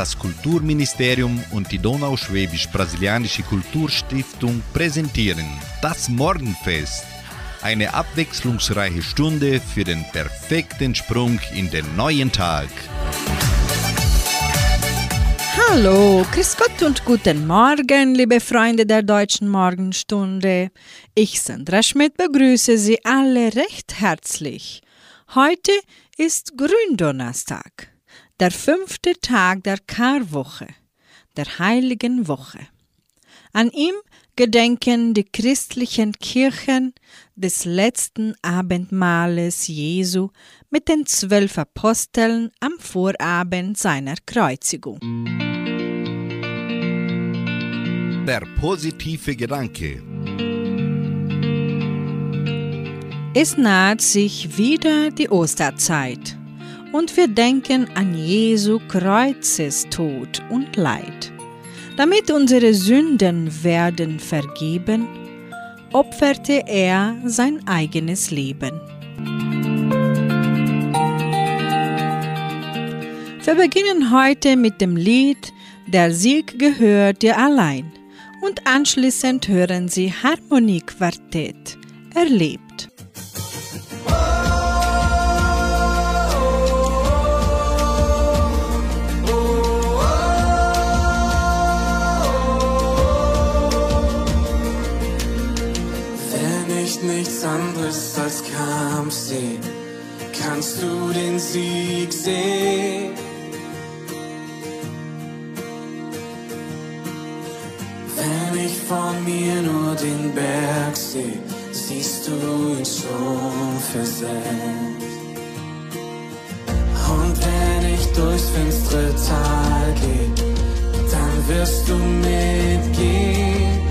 Das Kulturministerium und die Donauschwäbisch-Brasilianische Kulturstiftung präsentieren das Morgenfest. Eine abwechslungsreiche Stunde für den perfekten Sprung in den neuen Tag. Hallo, Grüß Gott und guten Morgen, liebe Freunde der deutschen Morgenstunde. Ich, Sandra Schmidt, begrüße Sie alle recht herzlich. Heute ist Gründonnerstag, der fünfte Tag der Karwoche, der heiligen Woche. An ihm gedenken die christlichen Kirchen des letzten Abendmahles Jesu mit den zwölf Aposteln am Vorabend seiner Kreuzigung. Der positive Gedanke. Es naht sich wieder die Osterzeit und wir denken an Jesu Kreuzestod und Leid. Damit unsere Sünden werden vergeben, opferte er sein eigenes Leben. Wir beginnen heute mit dem Lied Der Sieg gehört dir allein und anschließend hören Sie Harmoniequartett erlebt. Nichts anderes als Kampf sehen, kannst du den Sieg sehen. Wenn ich vor mir nur den Berg sehe, siehst du ihn schon versetzt. Und wenn ich durchs finstere Tal gehe, dann wirst du mitgehen.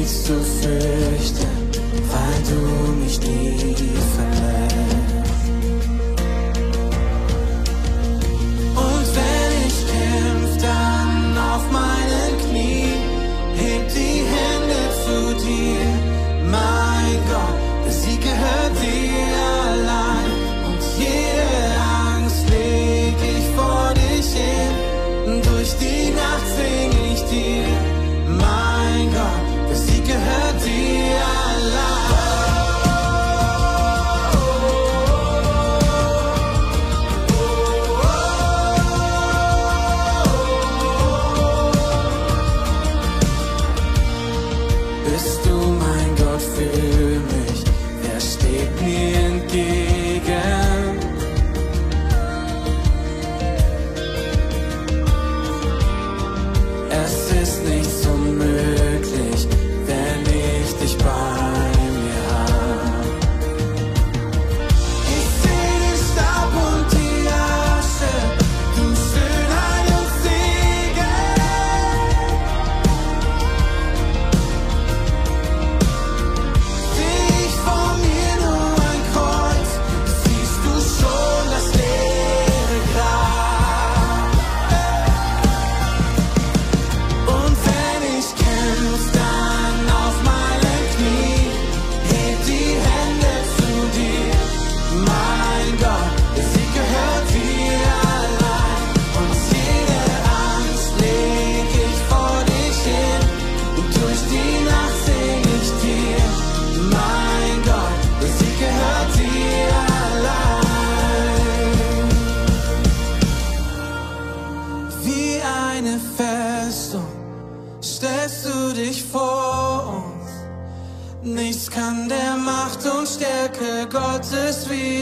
Nichts zu fürchten, weil du mich nie verlässt. Und wenn ich kämpf, dann auf meinen Knien, heb die Hände zu dir, mein Gott, der Sieg gehört dir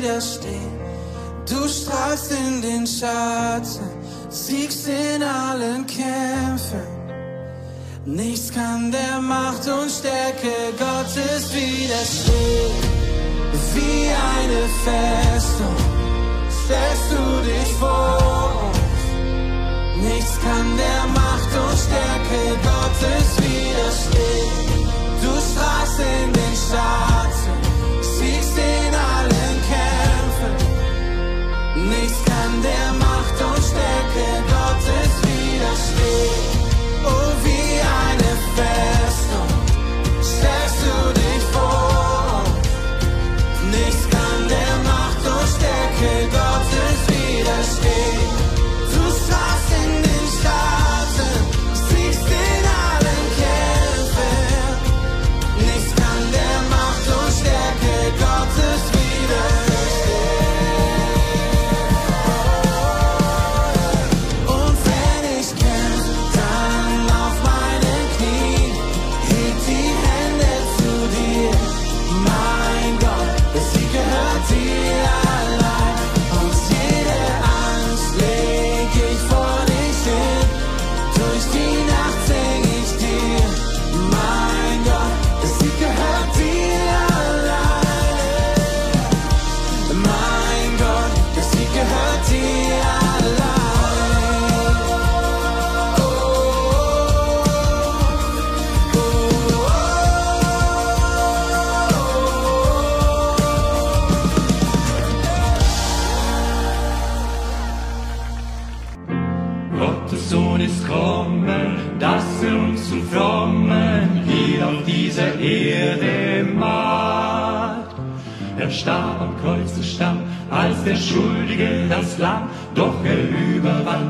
widerstehen. Du strahlst in den Schatten, siegst in allen Kämpfen. Nichts kann der Macht und Stärke Gottes widerstehen. Wie eine Festung stellst du dich vor uns. Nichts kann der Macht und Stärke Gottes widerstehen. Du strahlst in den Schatten,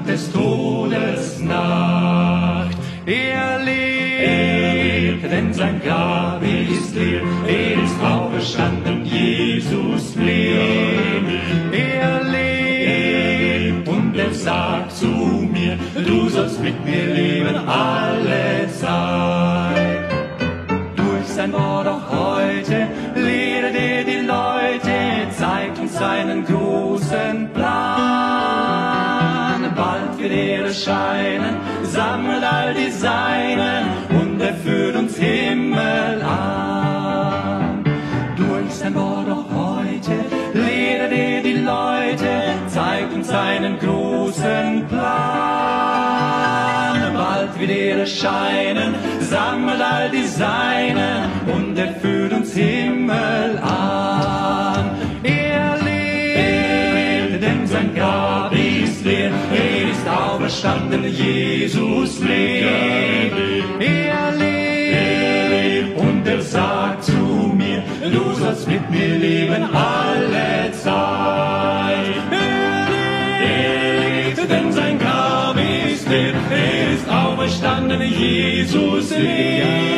überwand des Jesus lebt. Er lebt und er sagt zu mir, du sollst mit mir leben alle Zeit. Er lebt, denn sein Grab ist leer, er ist auferstanden, Jesus lebt.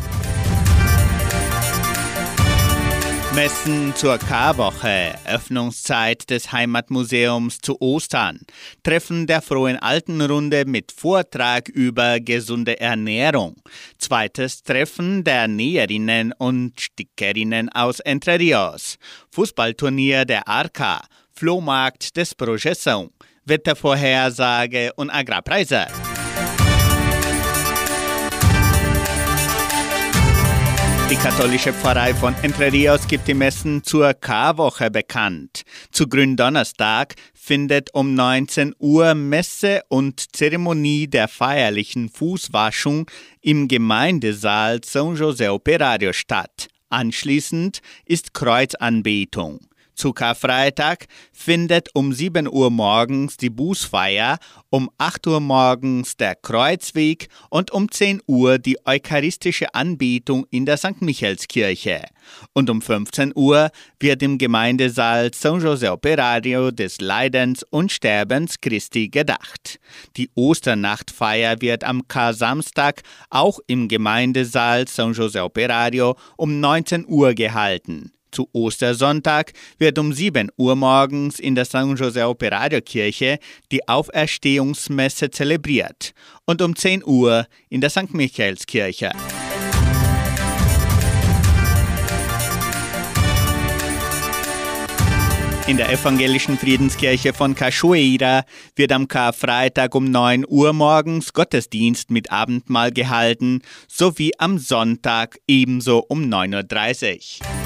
Messen zur Karwoche, Öffnungszeit des Heimatmuseums zu Ostern, Treffen der Frohen Altenrunde mit Vortrag über gesunde Ernährung, zweites Treffen der Näherinnen und Stickerinnen aus Entre Rios, Fußballturnier der Arca, Flohmarkt des Projeção, Wettervorhersage und Agrarpreise. Die katholische Pfarrei von Entre Rios gibt die Messen zur Karwoche bekannt. Zu Gründonnerstag findet um 19 Uhr Messe und Zeremonie der feierlichen Fußwaschung im Gemeindesaal São José Operario statt. Anschließend ist Kreuzanbetung. Zu Karfreitag findet um 7 Uhr morgens die Bußfeier, um 8 Uhr morgens der Kreuzweg und um 10 Uhr die eucharistische Anbetung in der St. Michaelskirche. Und um 15 Uhr wird im Gemeindesaal São José Operario des Leidens und Sterbens Christi gedacht. Die Osternachtfeier wird am Kar-Samstag auch im Gemeindesaal São José Operario um 19 Uhr gehalten. Zu Ostersonntag wird um 7 Uhr morgens in der San José Operario Kirche die Auferstehungsmesse zelebriert und um 10 Uhr in der St. Michaelskirche. In der evangelischen Friedenskirche von Cachoeira wird am Karfreitag um 9 Uhr morgens Gottesdienst mit Abendmahl gehalten, sowie am Sonntag ebenso um 9.30 Uhr.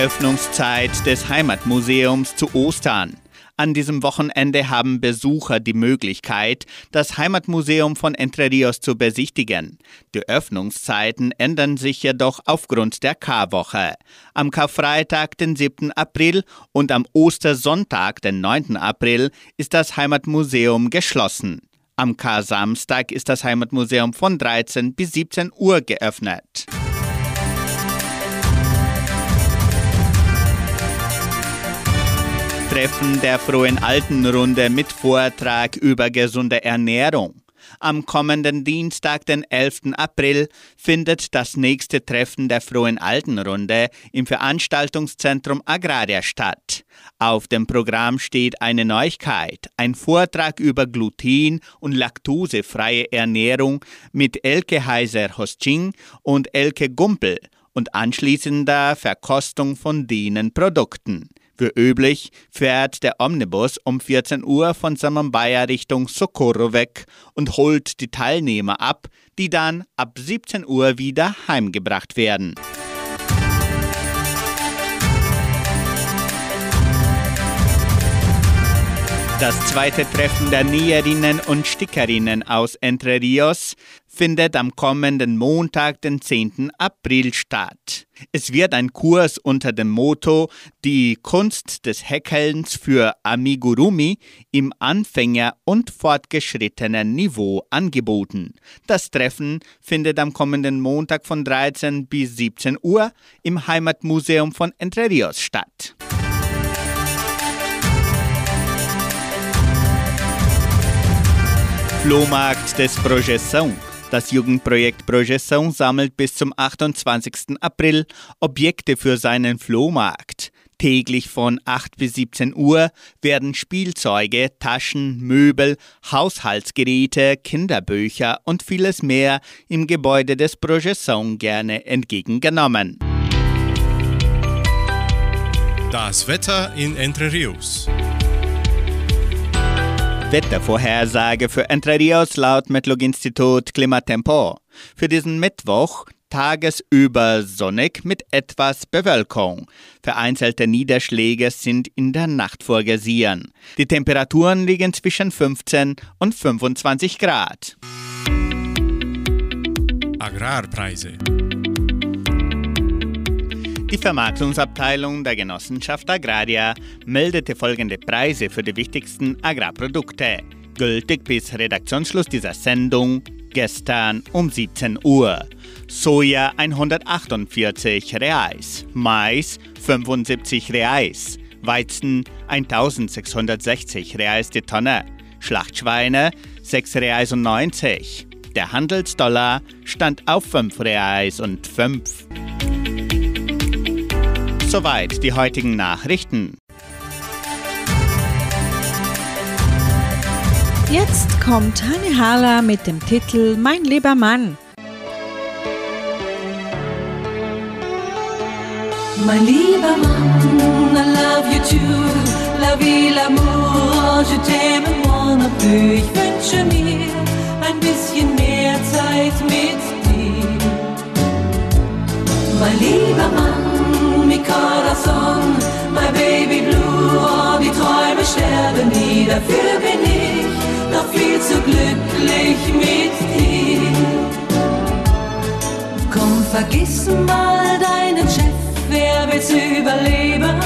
Öffnungszeit des Heimatmuseums zu Ostern. An diesem Wochenende haben Besucher die Möglichkeit, das Heimatmuseum von Entre Rios zu besichtigen. Die Öffnungszeiten ändern sich jedoch aufgrund der Karwoche. Am Karfreitag, den 7. April und am Ostersonntag, den 9. April, ist das Heimatmuseum geschlossen. Am Kar-Samstag ist das Heimatmuseum von 13 bis 17 Uhr geöffnet. Treffen der Frohen Altenrunde mit Vortrag über gesunde Ernährung. Am kommenden Dienstag, den 11. April, findet das nächste Treffen der Frohen Altenrunde im Veranstaltungszentrum Agraria statt. Auf dem Programm steht eine Neuigkeit, ein Vortrag über gluten- und laktosefreie Ernährung mit Elke Heiser-Hosting und Elke Gumpel und anschließender Verkostung von denen Produkten. Wie üblich fährt der Omnibus um 14 Uhr von Samambaya Richtung Socorro weg und holt die Teilnehmer ab, die dann ab 17 Uhr wieder heimgebracht werden. Das zweite Treffen der Näherinnen und Stickerinnen aus Entre Rios findet am kommenden Montag, den 10. April statt. Es wird ein Kurs unter dem Motto Die Kunst des Häkelns für Amigurumi im Anfänger- und fortgeschrittenen Niveau angeboten. Das Treffen findet am kommenden Montag von 13 bis 17 Uhr im Heimatmuseum von Entre Rios statt. Flohmarkt des Projeção. Das Jugendprojekt Projeção sammelt bis zum 28. April Objekte für seinen Flohmarkt. Täglich von 8 bis 17 Uhr werden Spielzeuge, Taschen, Möbel, Haushaltsgeräte, Kinderbücher und vieles mehr im Gebäude des Projeção gerne entgegengenommen. Das Wetter in Entre Rios. Wettervorhersage für Entre Rios laut Metlog-Institut Klimatempo. Für diesen Mittwoch tagesüber sonnig mit etwas Bewölkung. Vereinzelte Niederschläge sind in der Nacht vorgesehen. Die Temperaturen liegen zwischen 15 und 25 Grad. Agrarpreise. Die Vermarktungsabteilung der Genossenschaft Agraria meldete folgende Preise für die wichtigsten Agrarprodukte, gültig bis Redaktionsschluss dieser Sendung gestern um 17 Uhr. Soja 148 Reais, Mais 75 Reais, Weizen 1660 Reais die Tonne, Schlachtschweine 6 Reais und 90. Der Handelsdollar stand auf 5 Reais und 5. Soweit die heutigen Nachrichten. Jetzt kommt Hanne Hala mit dem Titel Mein lieber Mann. Mein lieber Mann, I love you too. La vie, l'amour, je t'aime moi non plus. Ich wünsche mir ein bisschen mehr Zeit mit dir. Mein lieber Mann, corazon, my baby blue. Oh, die Träume sterben nie, dafür bin ich noch viel zu glücklich mit dir. Komm, vergiss mal deinen Chef, wer will's überleben?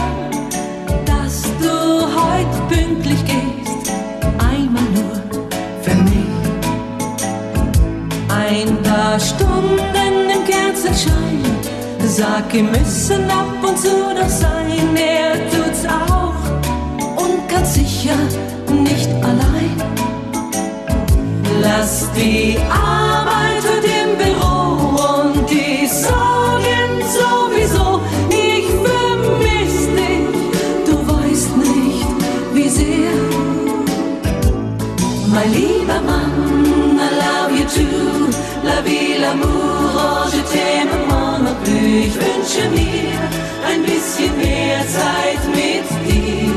Dass du heute pünktlich gehst, einmal nur für mich. Ein paar Stunden im Kerzenschein, sag, wir müssen ab und zu noch sein, er tut's auch und ganz sicher nicht allein. Lass die Arbeit Ich wünsche mir ein bisschen mehr Zeit mit dir.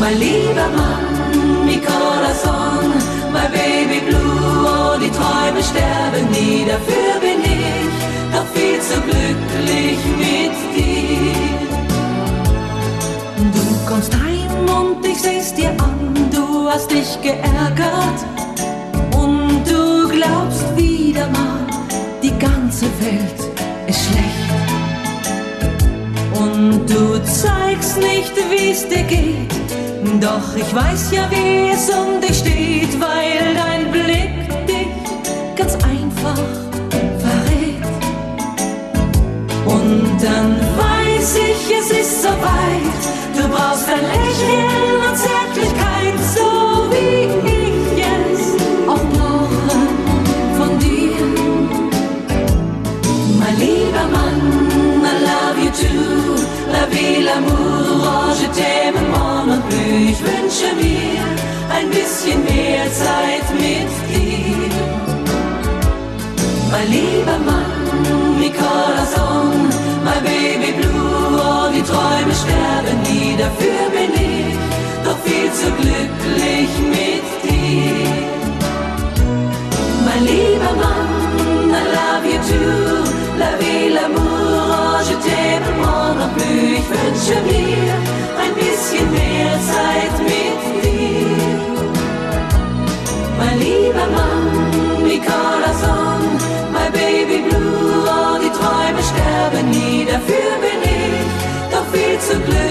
Mein lieber Mann, mi corazon, my baby blue, oh, die Träume sterben nie, dafür bin ich noch viel zu glücklich mit dir. Du kommst heim und ich seh's dir an, du hast dich geärgert Welt ist schlecht. Und du zeigst nicht, wie's dir geht, doch ich weiß ja, wie es um dich steht, weil dein Blick dich ganz einfach verrät. Und dann weiß ich, es ist soweit. Du brauchst ein Lächeln Amour, Orange, Themen, Morn und Blü. Ich wünsche mir ein bisschen mehr Zeit mit dir. Mein lieber Mann, mi corazon, mein Baby Blue, oh, die Träume sterben nie. Dafür bin ich doch viel zu glücklich mit dir. Mein lieber Mann, I love you too, la vie, l'amour plus, ich wünsche mir ein bisschen mehr Zeit mit dir. Mein lieber Mann, mi corazon, my baby blue, oh, die Träume sterben nie, dafür bin ich doch viel zu glücklich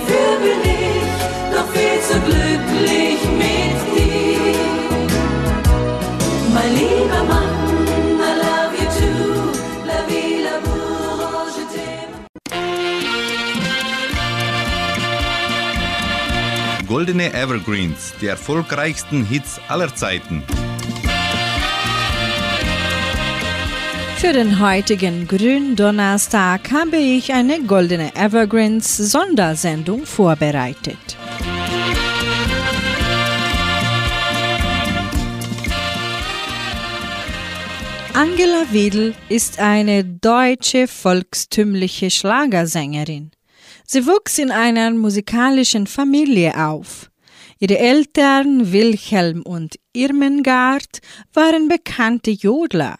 dafür bin ich doch viel zu glücklich mit dir. Mein lieber Mann, I love you too, la vie, l'amour, je t'aime. Goldene Evergreens, die erfolgreichsten Hits aller Zeiten. Für den heutigen Gründonnerstag habe ich eine Goldene Evergreens Sondersendung vorbereitet. Angela Wiedel ist eine deutsche volkstümliche Schlagersängerin. Sie wuchs in einer musikalischen Familie auf. Ihre Eltern Wilhelm und Irmengard waren bekannte Jodler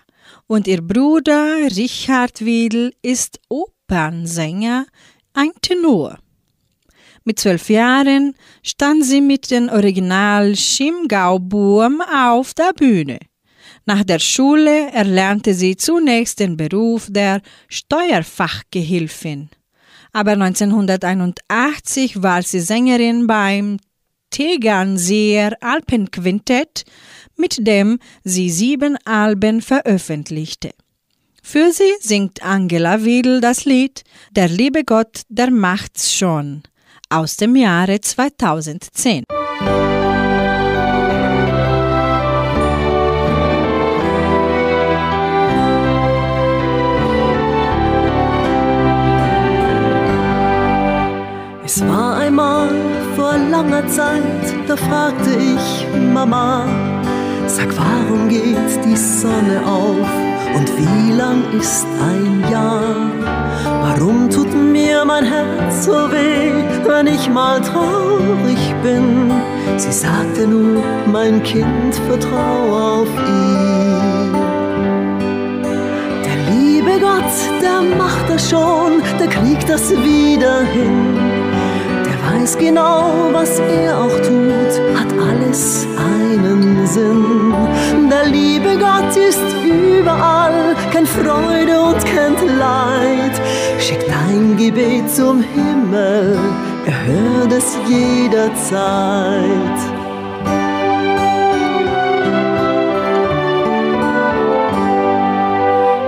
und ihr Bruder Richard Wiedel ist Opernsänger, ein Tenor. Mit zwölf Jahren stand sie mit den Original Chiemgau-Buben auf der Bühne. Nach der Schule erlernte sie zunächst den Beruf der Steuerfachgehilfin. Aber 1981 war sie Sängerin beim Tegernseer Alpenquintett, mit dem sie sieben Alben veröffentlichte. Für sie singt Angela Wiedel das Lied Der liebe Gott, der macht's schon aus dem Jahre 2010. Es war einmal vor langer Zeit, da fragte ich Mama, sag, warum geht die Sonne auf und wie lang ist ein Jahr? Warum tut mir mein Herz so weh, wenn ich mal traurig bin? Sie sagte nur, mein Kind, vertrau auf ihn. Der liebe Gott, der macht das schon, der kriegt das wieder hin. Der weiß genau, was er auch tut, hat alles einen Sinn. Der liebe Gott ist überall, kennt Freude und kennt Leid. Schick dein Gebet zum Himmel, er hört es jederzeit.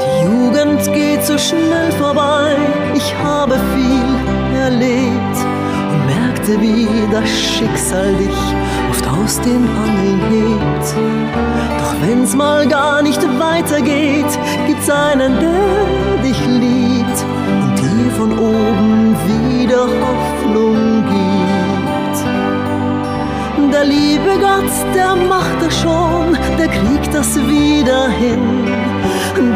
Die Jugend geht so schnell vorbei, ich habe viel erlebt und merkte, wie das Schicksal dich aus den Angeln hebt. Doch wenn's mal gar nicht weitergeht, gibt's einen, der dich liebt und dir von oben wieder Hoffnung gibt. Der liebe Gott, der macht das schon, der kriegt das wieder hin.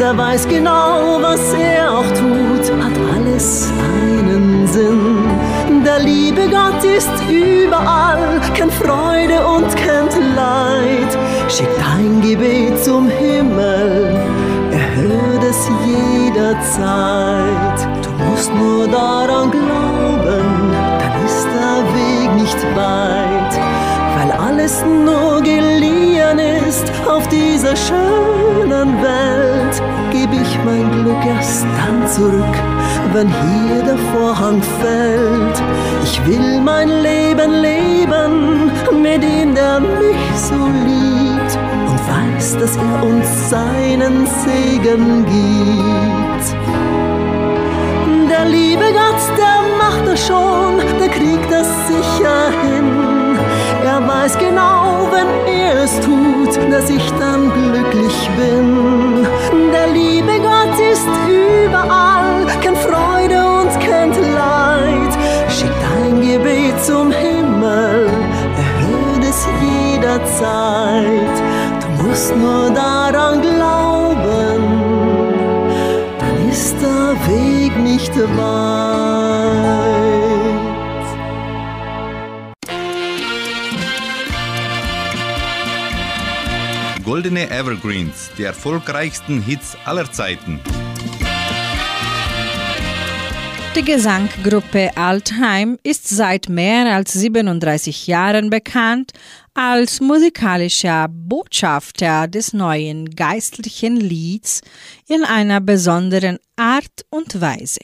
Der weiß genau, was er auch tut, hat alles einen Sinn. Der liebe Gott ist überall, kennt Freude und kennt Leid. Schick dein Gebet zum Himmel, er hört es jederzeit. Du musst nur daran glauben, dann ist der Weg nicht weit weil alles nur geliehen ist auf dieser schönen Welt, geb ich mein Glück erst dann zurück, wenn hier der Vorhang fällt. Ich will mein Leben leben mit ihm, der mich so liebt und weiß, dass er uns seinen Segen gibt. Der liebe Gott, der macht das schon, der kriegt das sicher hin. Er weiß genau, wenn er es tut, dass ich dann glücklich bin. Der liebe Gott ist überall, kennt Freude und kennt Leid. Schickt dein Gebet zum Himmel, er hört es jederzeit. Du musst nur daran glauben, dann ist der Weg nicht weit. Goldene Evergreens, die erfolgreichsten Hits aller Zeiten. Die Gesanggruppe Altheim ist seit mehr als 37 Jahren bekannt als musikalischer Botschafter des neuen geistlichen Lieds in einer besonderen Art und Weise.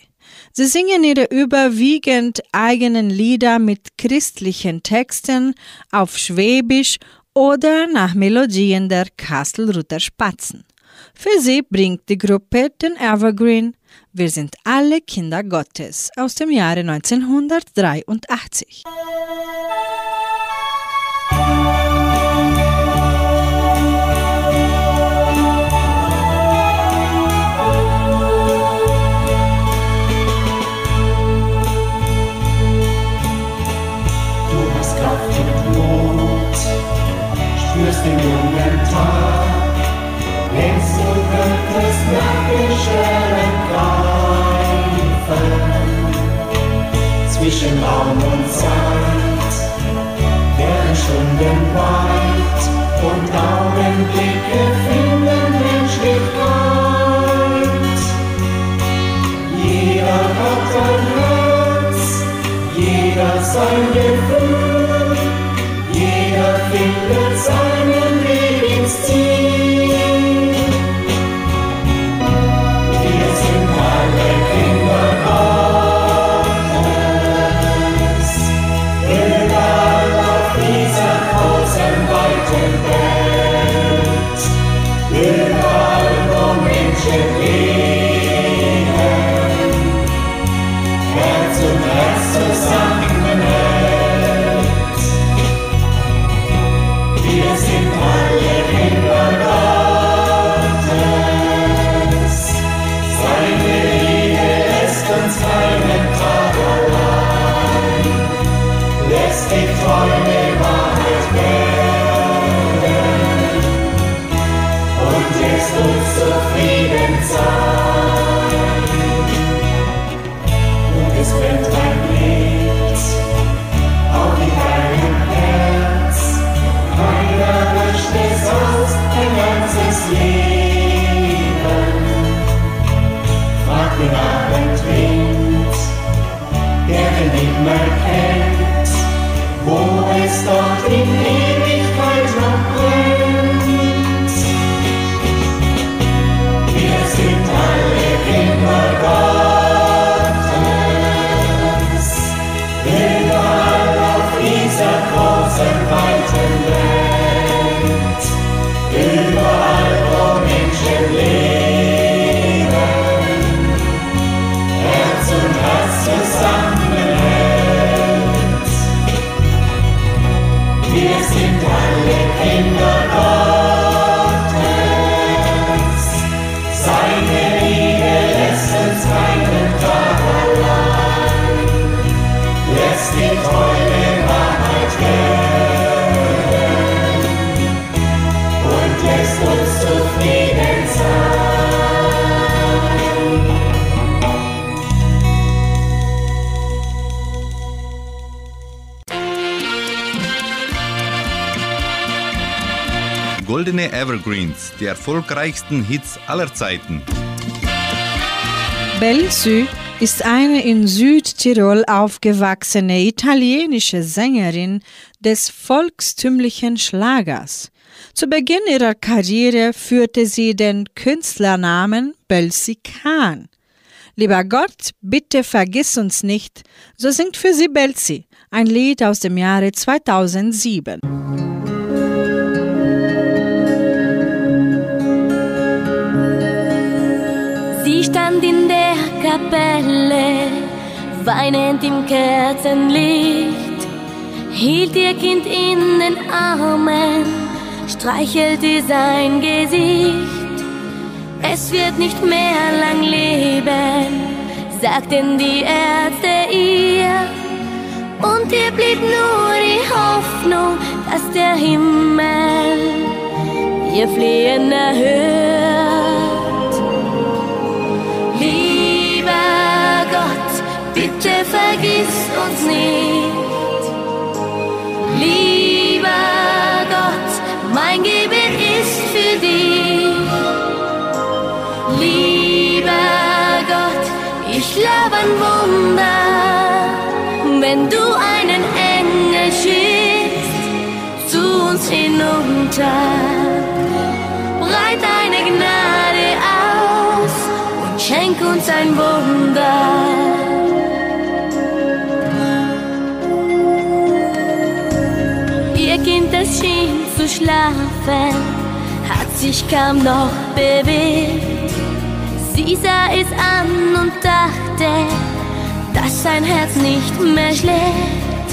Sie singen ihre überwiegend eigenen Lieder mit christlichen Texten auf Schwäbisch oder nach Melodien der Kastelruther Spatzen. Für sie bringt die Gruppe den Evergreen Wir sind alle Kinder Gottes aus dem Jahre 1983. den jungen Tag, denkst du könntest Sternen greifen. Zwischen Raum und Zeit werden Stunden weit und Augenblicke finden Menschlichkeit. Jeder hat ein Herz, jeder sein Gefühl, den immer kennt, wo es dort in Ewigkeit Evergreens, die erfolgreichsten Hits aller Zeiten. Belsü ist eine in Südtirol aufgewachsene italienische Sängerin des volkstümlichen Schlagers. Zu Beginn ihrer Karriere führte sie den Künstlernamen Belsy Khan. Lieber Gott, bitte vergiss uns nicht, so singt für sie Belsy, ein Lied aus dem Jahre 2007. stand in der Kapelle, weinend im Kerzenlicht, hielt ihr Kind in den Armen, streichelte sein Gesicht. Es wird nicht mehr lang leben, sagten die Ärzte ihr. Und ihr blieb nur die Hoffnung, dass der Himmel ihr Flehen erhört. Bitte vergiss uns nicht. Lieber Gott, mein Gebet ist für dich. Lieber Gott, ich glaube an Wunder, wenn du einen Engel schickst zu uns hinunter. Breit deine Gnade aus und schenk uns ein Wunder. Schien zu schlafen, hat sich kaum noch bewegt. Sie sah es an und dachte, dass sein Herz nicht mehr schlägt.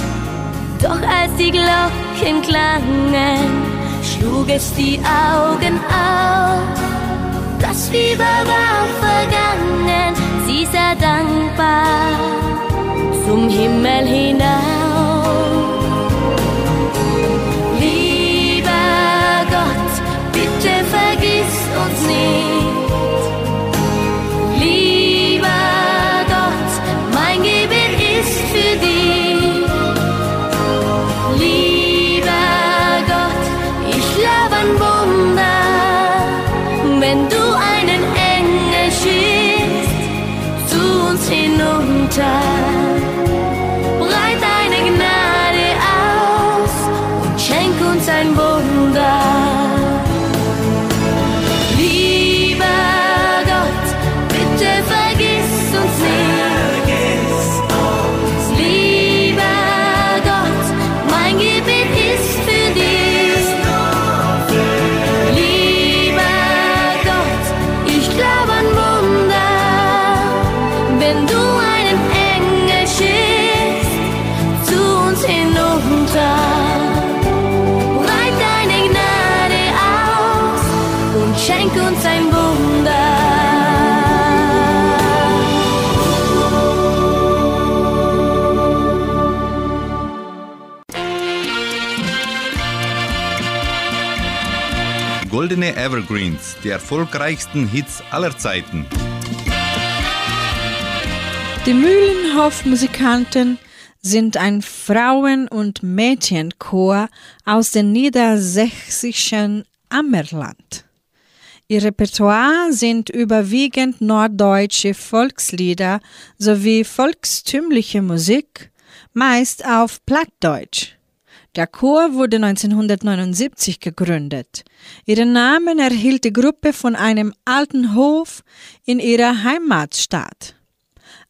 Doch als die Glocken klangen, schlug es die Augen auf. Das Fieber war vergangen, sie sah dankbar zum Himmel hinauf. Vergiss Goldene Evergreens, die erfolgreichsten Hits aller Zeiten. Die Mühlenhof-Musikanten sind ein Frauen- und Mädchenchor aus dem niedersächsischen Ammerland. Ihr Repertoire sind überwiegend norddeutsche Volkslieder sowie volkstümliche Musik, meist auf Plattdeutsch. Der Chor wurde 1979 gegründet. Ihren Namen erhielt die Gruppe von einem alten Hof in ihrer Heimatstadt.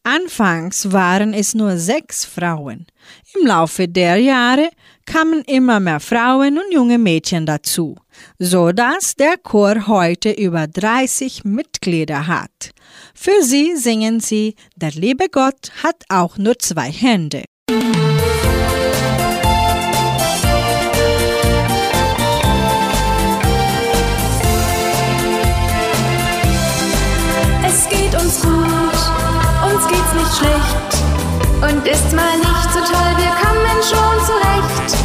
Anfangs waren es nur sechs Frauen. Im Laufe der Jahre kamen immer mehr Frauen und junge Mädchen dazu, so dass der Chor heute über 30 Mitglieder hat. Für sie singen sie Der liebe Gott hat auch nur zwei Hände. Und ist mal nicht so toll, wir kommen schon zurecht.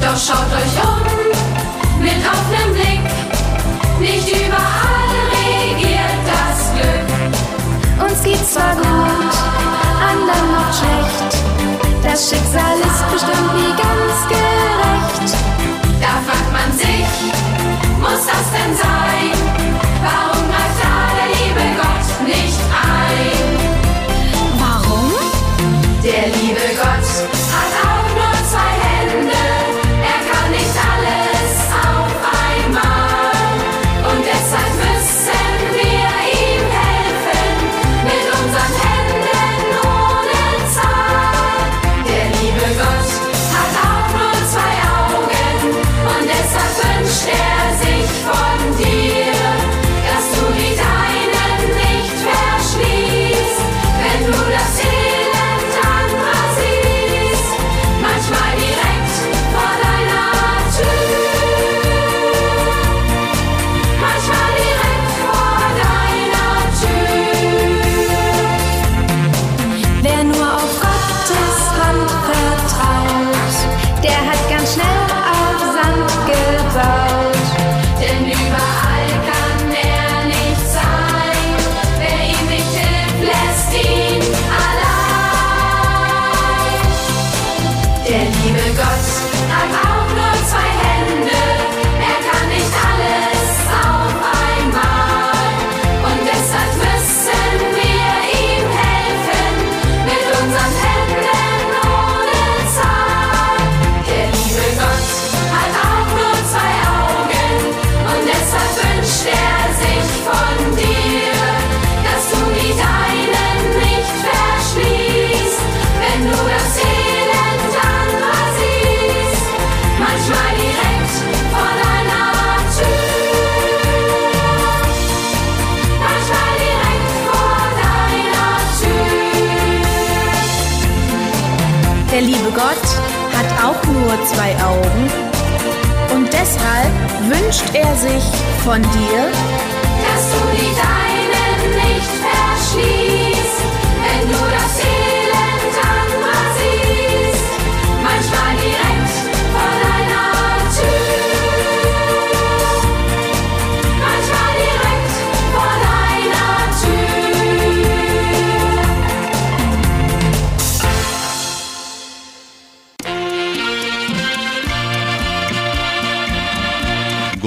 Doch schaut euch um, mit offenem Blick. Nicht überall regiert das Glück. Uns geht's zwar gut, anderen noch schlecht. Das Schicksal ist bestimmt nie ganz gerecht. Da fragt man sich, muss das denn sein?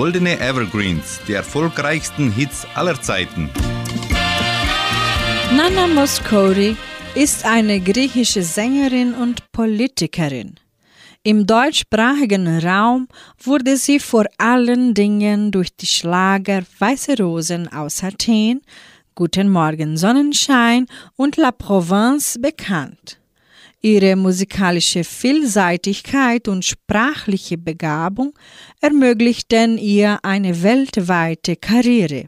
Goldene Evergreens, die erfolgreichsten Hits aller Zeiten. Nana Mouskouri ist eine griechische Sängerin und Politikerin. Im deutschsprachigen Raum wurde sie vor allen Dingen durch die Schlager Weiße Rosen aus Athen, Guten Morgen Sonnenschein und La Provence bekannt. Ihre musikalische Vielseitigkeit und sprachliche Begabung ermöglichten ihr eine weltweite Karriere.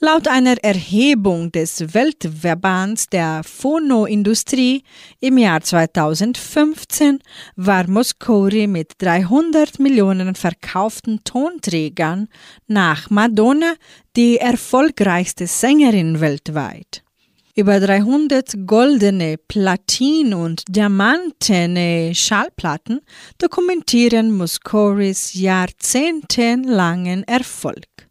Laut einer Erhebung des Weltverbands der Phonoindustrie im Jahr 2015 war Mouskouri mit 300 Millionen verkauften Tonträgern nach Madonna die erfolgreichste Sängerin weltweit. Über 300 goldene, Platin- und diamantene Schallplatten dokumentieren Mouskouris jahrzehntelangen Erfolg.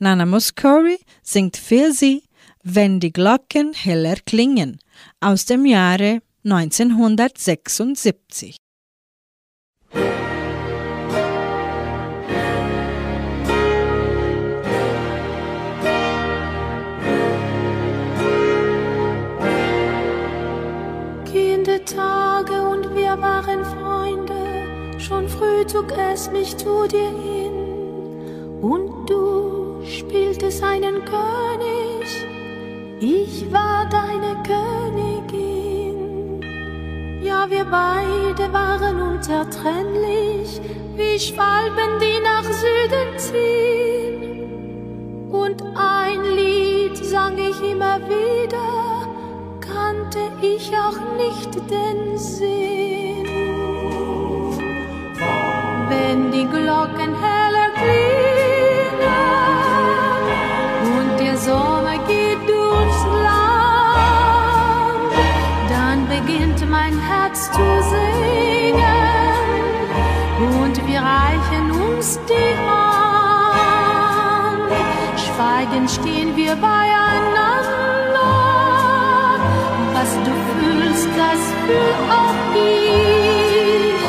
Nana Mouskouri singt für sie Wenn die Glocken heller klingen aus dem Jahre 1976. Kindertage und wir waren Freunde. Schon früh zog es mich zu dir hin. Und du spieltest einen König. Ich war deine Königin. Ja, wir beide waren unzertrennlich, wie Schwalben, die nach Süden ziehen. Und ein Lied sang ich immer wieder, kannte ich auch nicht den Sinn. Wenn die Glocken heller klingen das fühl auch ich.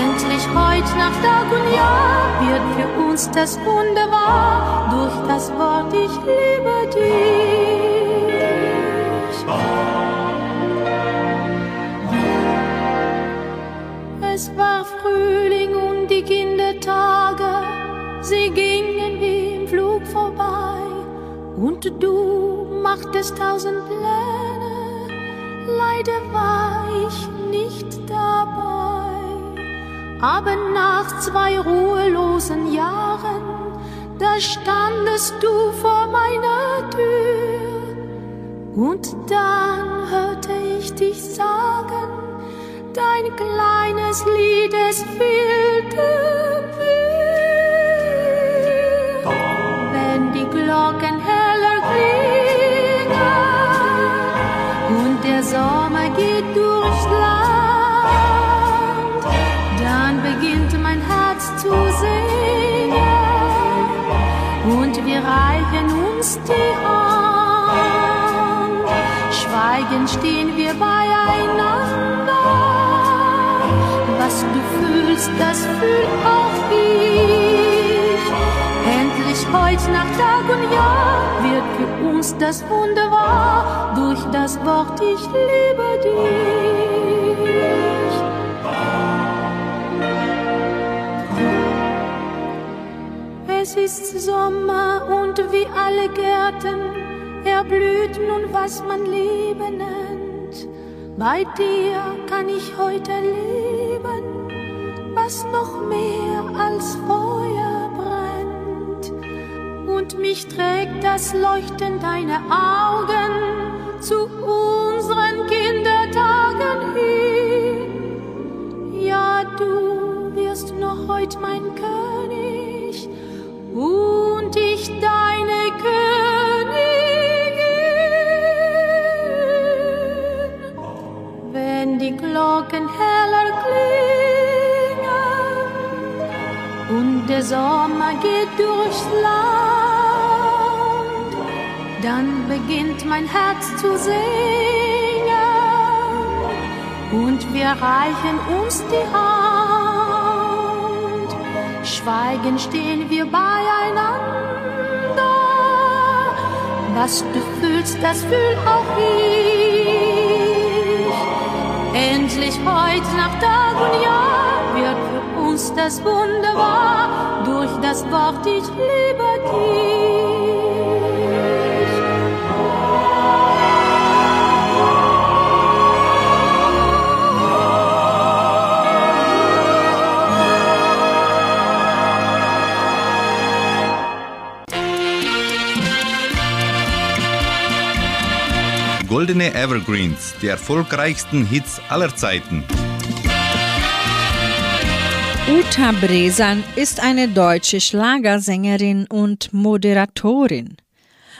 Endlich heute nach Tag und Jahr wird für uns das Wunder wahr durch das Wort Ich liebe dich. Es war Frühling und die Kindertage, sie gingen wie im Flug vorbei. Und du machtest tausend Pläne, leider war ich nicht dabei. Aber nach zwei ruhelosen Jahren, da standest du vor meiner Tür. Und dann hörte ich dich sagen, dein kleines Lied, es fehlte uns die Hand. Schweigend stehen wir beieinander. Was du fühlst, das fühl auch ich. Endlich heute nach Tag und Jahr wird für uns das Wunder wahr durch das Wort Ich liebe dich. Ist Sommer und wie alle Gärten erblüht nun, was man Liebe nennt. Bei dir kann ich heute leben, was noch mehr als Feuer brennt. Und mich trägt das Leuchten deiner Augen zu unseren Kindertagen hin. Ja, du wirst noch heut mein König und ich deine Königin. Wenn die Glocken heller klingen und der Sommer geht durchs Land, dann beginnt mein Herz zu singen und wir reichen uns die Hand. Schweigen stehen wir beieinander. Was du fühlst, das fühl auch ich. Endlich heute nach Tag und Jahr wird für uns das Wunder wahr durch das Wort Ich liebe dich. Goldene Evergreens, die erfolgreichsten Hits aller Zeiten. Uta Bresan ist eine deutsche Schlagersängerin und Moderatorin.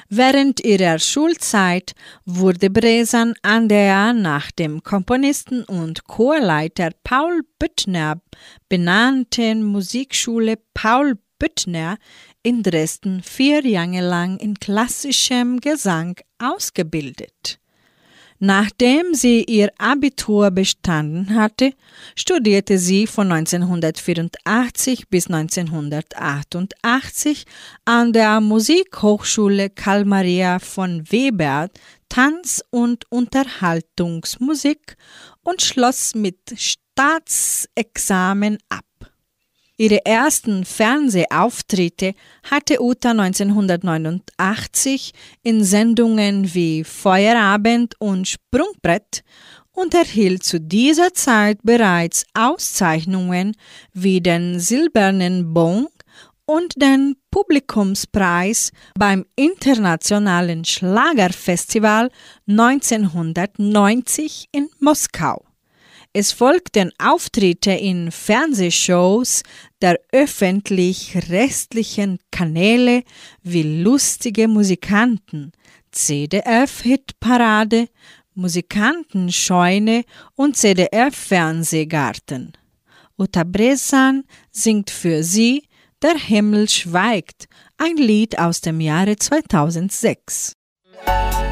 Während ihrer Schulzeit wurde Bresan an der nach dem Komponisten und Chorleiter Paul Büttner benannten Musikschule Paul Büttner in Dresden vier Jahre lang in klassischem Gesang ausgebildet. Nachdem sie ihr Abitur bestanden hatte, studierte sie von 1984 bis 1988 an der Musikhochschule Karl Maria von Weber Tanz- und Unterhaltungsmusik und schloss mit Staatsexamen ab. Ihre ersten Fernsehauftritte hatte Uta 1989 in Sendungen wie Feuerabend und Sprungbrett und erhielt zu dieser Zeit bereits Auszeichnungen wie den Silbernen Bon und den Publikumspreis beim Internationalen Schlagerfestival 1990 in Moskau. Es folgten Auftritte in Fernsehshows der öffentlich-rechtlichen Kanäle wie Lustige Musikanten, CDF-Hitparade, Musikantenscheune und CDF-Fernsehgarten. Uta Bresan singt für sie Der Himmel schweigt, ein Lied aus dem Jahre 2006. Ich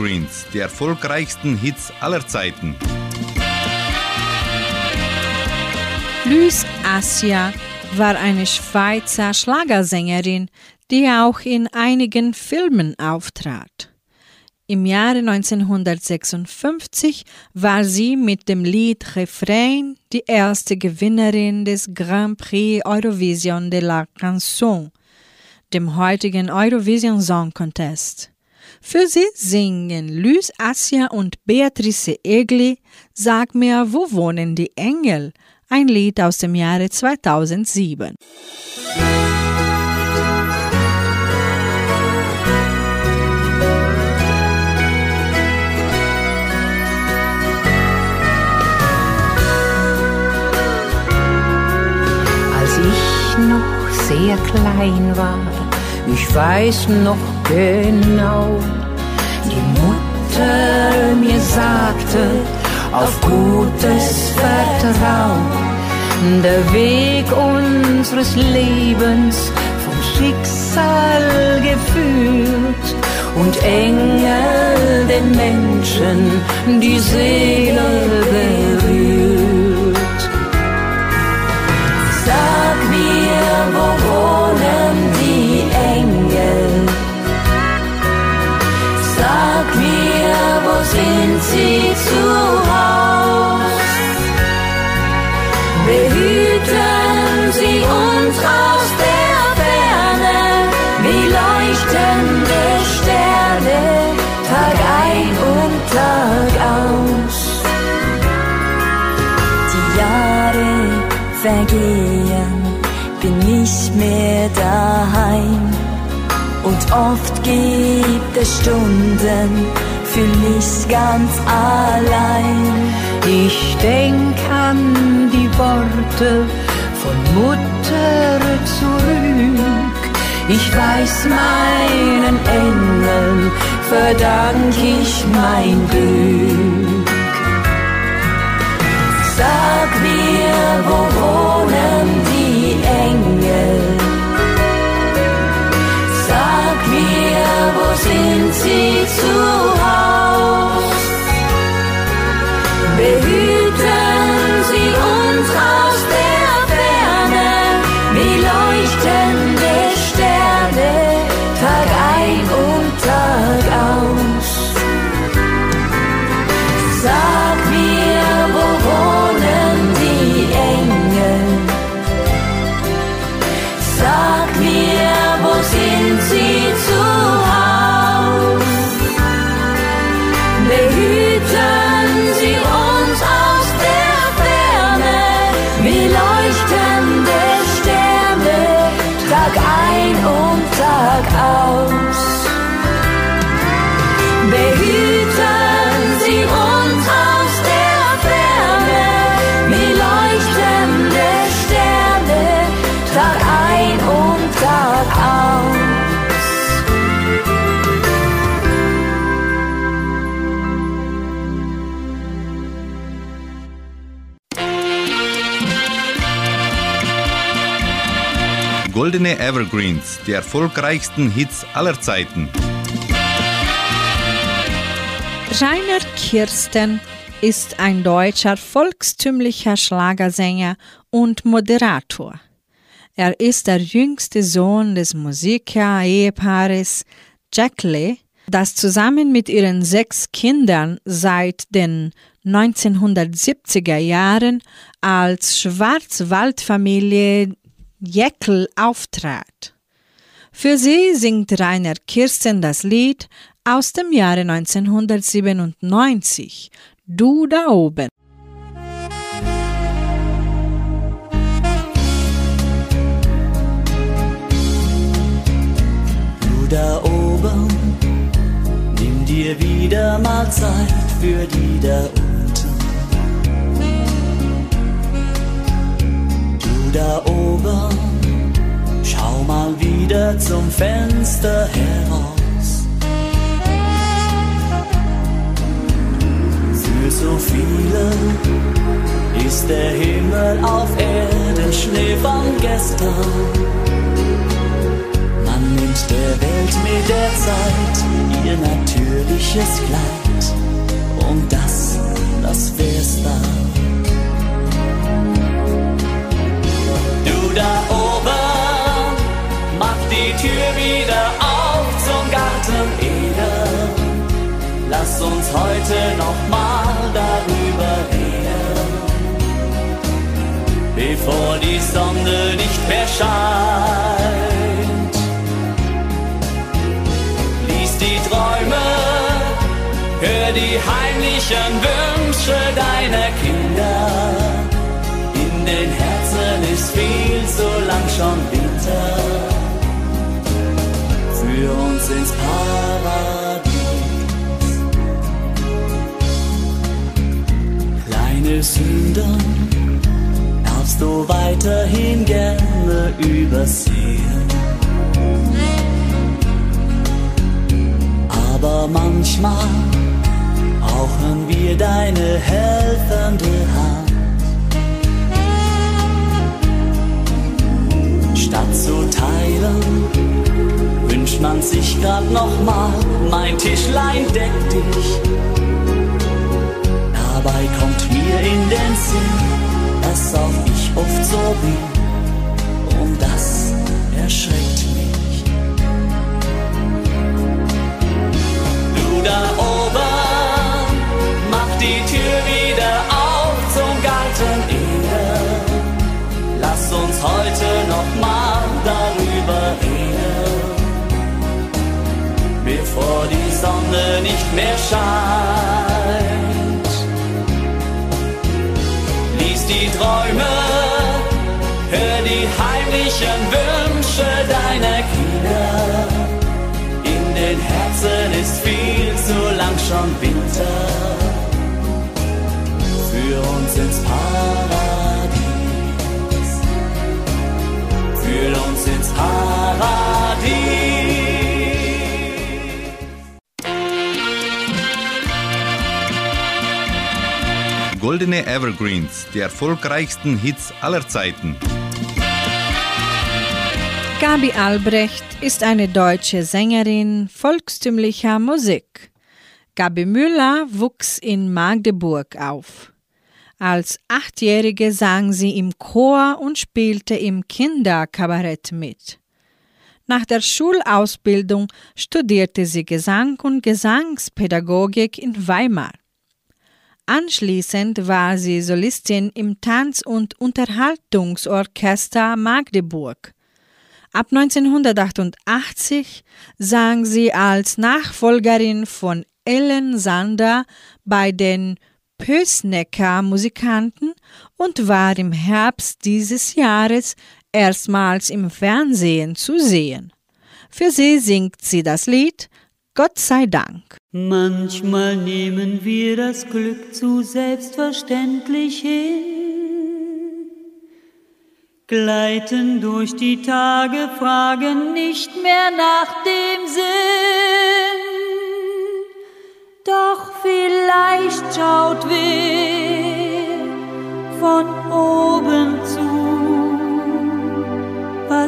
Evergreens, die erfolgreichsten Hits aller Zeiten. Luce Asia war eine Schweizer Schlagersängerin, die auch in einigen Filmen auftrat. Im Jahre 1956 war sie mit dem Lied Refrain die erste Gewinnerin des Grand Prix Eurovision de la Chanson, dem heutigen Eurovision Song Contest. Für sie singen Luce Asia und Beatrice Egli Sag mir, wo wohnen die Engel? Ein Lied aus dem Jahre 2007. als ich noch sehr klein war. Ich weiß noch genau, die Mutter mir sagte, auf gutes Vertrauen, der Weg unseres Lebens vom Schicksal geführt und Engel den Menschen die Seele berührt. Sind sie zu Haus? Behüten sie uns aus der Ferne, wie leuchtende Sterne, Tag ein und Tag aus. Die Jahre vergehen, bin nicht mehr daheim. Und oft gibt es Stunden, fühl ich ganz allein. Ich denk an die Worte von Mutter zurück. Ich weiß, meinen Engeln verdank ich mein Glück. Sag mir, wo wohnen die Engel? Sind sie zu Haus? Behüten Evergreens, die erfolgreichsten Hits aller Zeiten. Rainer Kirsten ist ein deutscher volkstümlicher Schlagersänger und Moderator. Er ist der jüngste Sohn des Musiker-Ehepaares Jackle, das zusammen mit ihren sechs Kindern seit den 1970er Jahren als Schwarzwaldfamilie Jäckel auftrat. Für sie singt Rainer Kirsten das Lied aus dem Jahre 1997, Du da oben. Du da oben, nimm dir wieder mal Zeit für die da unten. Oben, schau mal wieder zum Fenster heraus. Für so viele ist der Himmel auf Erden Schnee von gestern. Man nimmt der Welt mit der Zeit ihr natürliches Kleid und das, das wär's da. Da oben, mach die Tür wieder auf zum Garten Eden. Lass uns heute noch mal darüber reden, bevor die Sonne nicht mehr scheint. Lies die Träume, hör die heimlichen Wünsche deiner Kinder. In den Herzen viel zu lang schon Winter. Für uns ins Paradies. Kleine Sünder, darfst du weiterhin gerne übersehen. Aber manchmal brauchen wir deine helfende Hand. 20 Grad nochmal, mein Tischlein deck dich. Dabei kommt mir in den Sinn, dass auch ich oft so bin. Sonne nicht mehr scheint. Lies die Träume, hör die heimlichen Wünsche deiner Kinder. In den Herzen ist viel zu lang schon Winter. Für uns ins Paradies. Für uns ins Paradies. Goldene Evergreens, die erfolgreichsten Hits aller Zeiten. Gabi Albrecht ist eine deutsche Sängerin volkstümlicher Musik. Gabi Müller wuchs in Magdeburg auf. Als Achtjährige sang sie im Chor und spielte im Kinderkabarett mit. Nach der Schulausbildung studierte sie Gesang und Gesangspädagogik in Weimar. Anschließend war sie Solistin im Tanz- und Unterhaltungsorchester Magdeburg. Ab 1988 sang sie als Nachfolgerin von Ellen Sander bei den Pösnecker Musikanten und war im Herbst dieses Jahres erstmals im Fernsehen zu sehen. Für sie singt sie das Lied Gott sei Dank. Manchmal nehmen wir das Glück zu selbstverständlich hin, gleiten durch die Tage, fragen nicht mehr nach dem Sinn. Doch vielleicht schaut wer von oben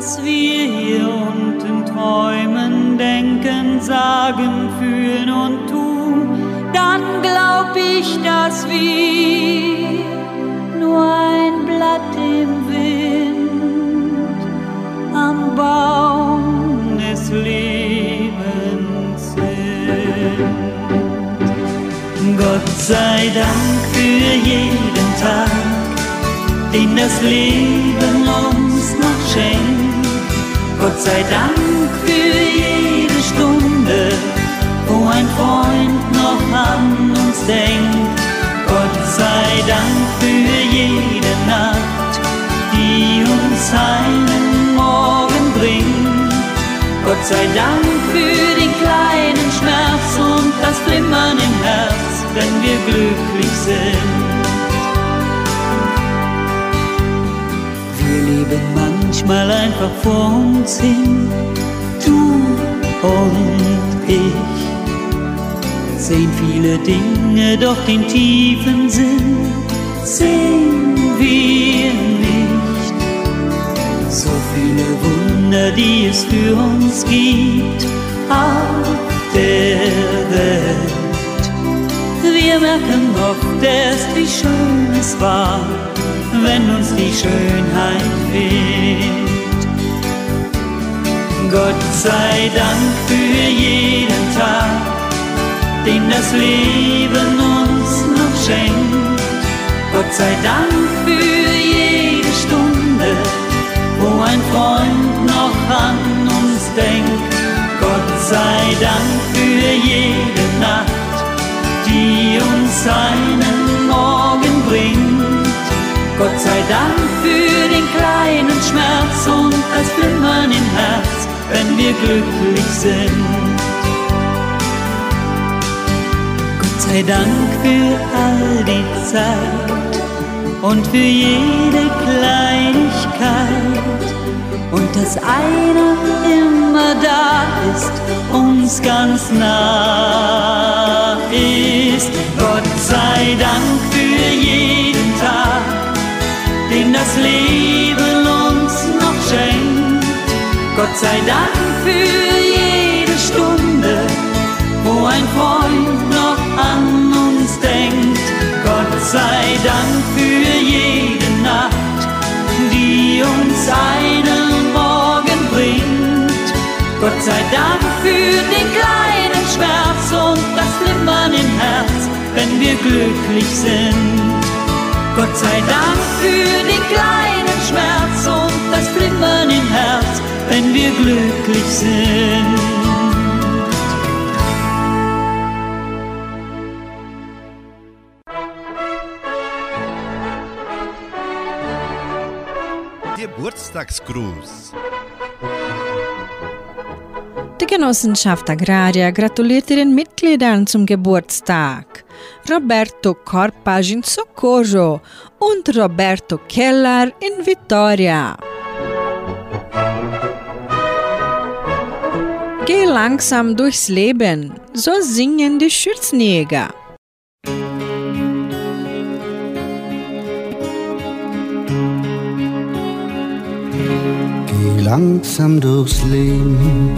was wir hier unten träumen, denken, sagen, fühlen und tun, dann glaub ich, dass wir nur ein Blatt im Wind am Baum des Lebens sind. Gott sei Dank für jeden Tag, den das Leben uns noch schenkt. Gott sei Dank für jede Stunde, wo ein Freund noch an uns denkt. Gott sei Dank für jede Nacht, die uns einen Morgen bringt. Gott sei Dank für den kleinen Schmerz und das Flimmern im Herz, wenn wir glücklich sind. Wir leben manchmal einfach vor uns hin, du und ich. Sehen viele Dinge, doch den tiefen Sinn sehen wir nicht. So viele Wunder, die es für uns gibt auf der merken oft erst, wie schön es war, wenn uns die Schönheit fehlt. Gott sei Dank für jeden Tag, den das Leben uns noch schenkt. Gott sei Dank für wenn wir glücklich sind. Gott sei Dank für all die Zeit und für jede Kleinigkeit und dass einer immer da ist, uns ganz nah ist. Gott sei Dank für jeden Tag, den das Leben Gott sei Dank für jede Stunde, wo ein Freund noch an uns denkt. Gott sei Dank für jede Nacht, die uns einen Morgen bringt. Gott sei Dank für den kleinen Schmerz und das Flimmern im Herz, wenn wir glücklich sind. Gott sei Dank für den kleinen Schmerz und das Flimmern wenn wir glücklich sind. Geburtstagsgruß. Die Genossenschaft Agraria gratuliert ihren Mitgliedern zum Geburtstag. Roberto Corpage in Socorro und Roberto Keller in Vitoria. Geh langsam durchs Leben, so singen die Schürzenjäger. Geh langsam durchs Leben,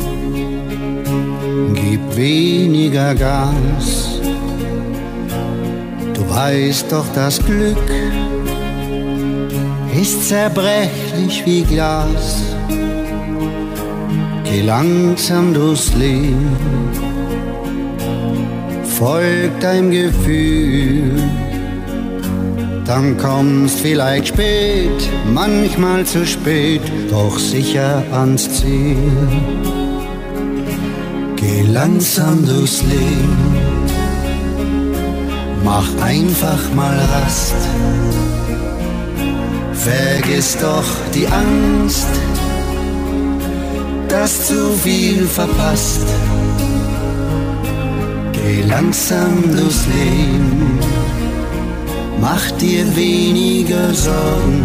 gib weniger Gas. Du weißt doch, das Glück ist zerbrechlich wie Glas. Geh langsam durchs Leben, folg deinem Gefühl. Dann kommst vielleicht spät, manchmal zu spät, doch sicher ans Ziel. Geh langsam durchs Leben, mach einfach mal Rast. Vergiss doch die Angst, dass zu viel verpasst. Geh langsam durchs Leben mach dir weniger Sorgen.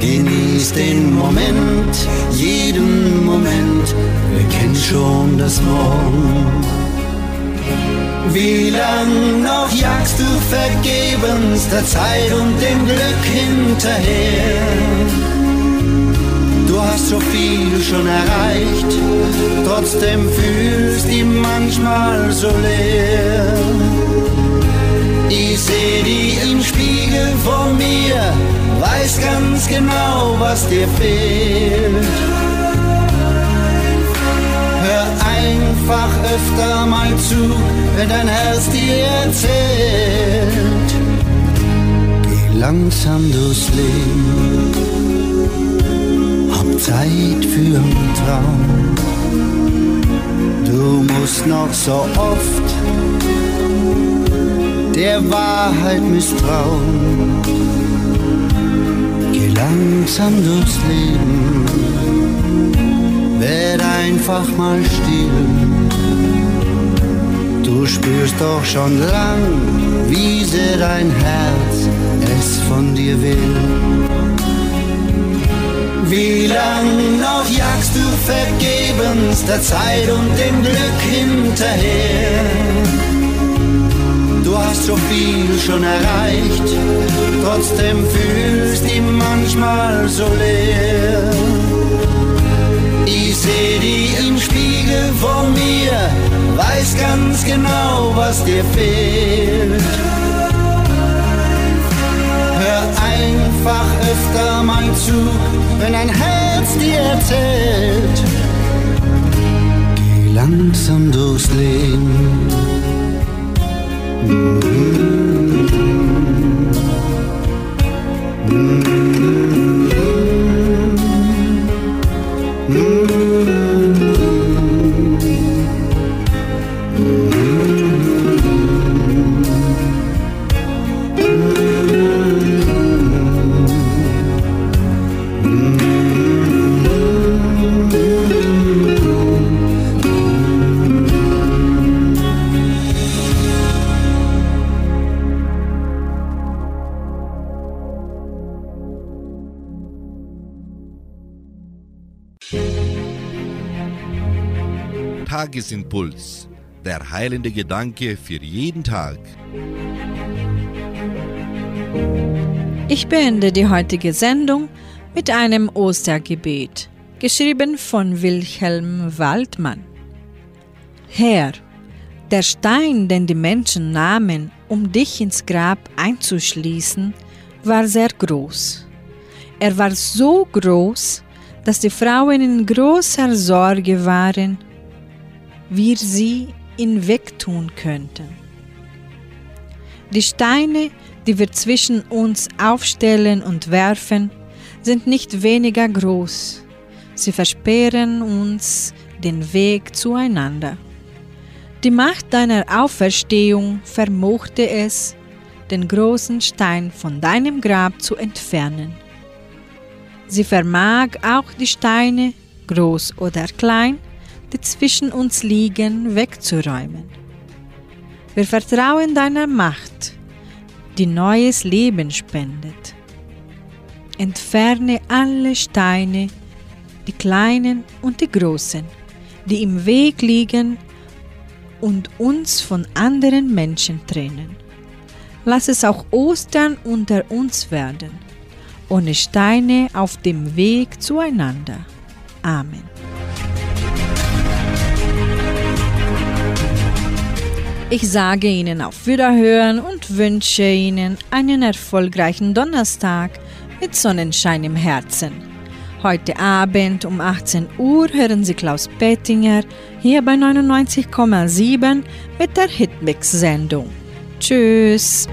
Genieß den Moment, jeden Moment, wir kennen schon das Morgen. Wie lang noch jagst du vergebens der Zeit und dem Glück hinterher? Hast so viel schon erreicht, trotzdem fühlst du manchmal so leer. Ich seh dich im Spiegel vor mir, weiß ganz genau, was dir fehlt. Hör einfach öfter mal zu, wenn dein Herz dir erzählt. Geh langsam durchs Leben, Zeit für einen Traum. Du musst noch so oft der Wahrheit misstrauen. Geh langsam durchs Leben, werd einfach mal still. Du spürst doch schon lang, wie sehr dein Herz es von dir will. Wie lang noch jagst du vergebens der Zeit und dem Glück hinterher? Du hast so viel schon erreicht, trotzdem fühlst du manchmal so leer. Ich seh dich im Spiegel vor mir, weiß weiß ganz genau, was dir fehlt. Hör einfach öfter mal zu, wenn ein Herz dir erzählt. Geh langsam durchs Leben. Tagesimpuls. Der heilende Gedanke für jeden Tag. Ich beende die heutige Sendung mit einem Ostergebet, geschrieben von Wilhelm Waldmann. Herr, der Stein, den die Menschen nahmen, um dich ins Grab einzuschließen, war sehr groß. Er war so groß, dass die Frauen in großer Sorge waren, wir sie ihn wegtun könnten. Die Steine, die wir zwischen uns aufstellen und werfen, sind nicht weniger groß. Sie versperren uns den Weg zueinander. Die Macht deiner Auferstehung vermochte es, den großen Stein von deinem Grab zu entfernen. Sie vermag auch die Steine, groß oder klein, die zwischen uns liegen, wegzuräumen. Wir vertrauen deiner Macht, die neues Leben spendet. Entferne alle Steine, die kleinen und die großen, die im Weg liegen und uns von anderen Menschen trennen. Lass es auch Ostern unter uns werden, ohne Steine auf dem Weg zueinander. Amen. Ich sage Ihnen auf Wiederhören und wünsche Ihnen einen erfolgreichen Donnerstag mit Sonnenschein im Herzen. Heute Abend um 18 Uhr hören Sie Klaus Pettinger hier bei 99,7 mit der Hitmix-Sendung. Tschüss!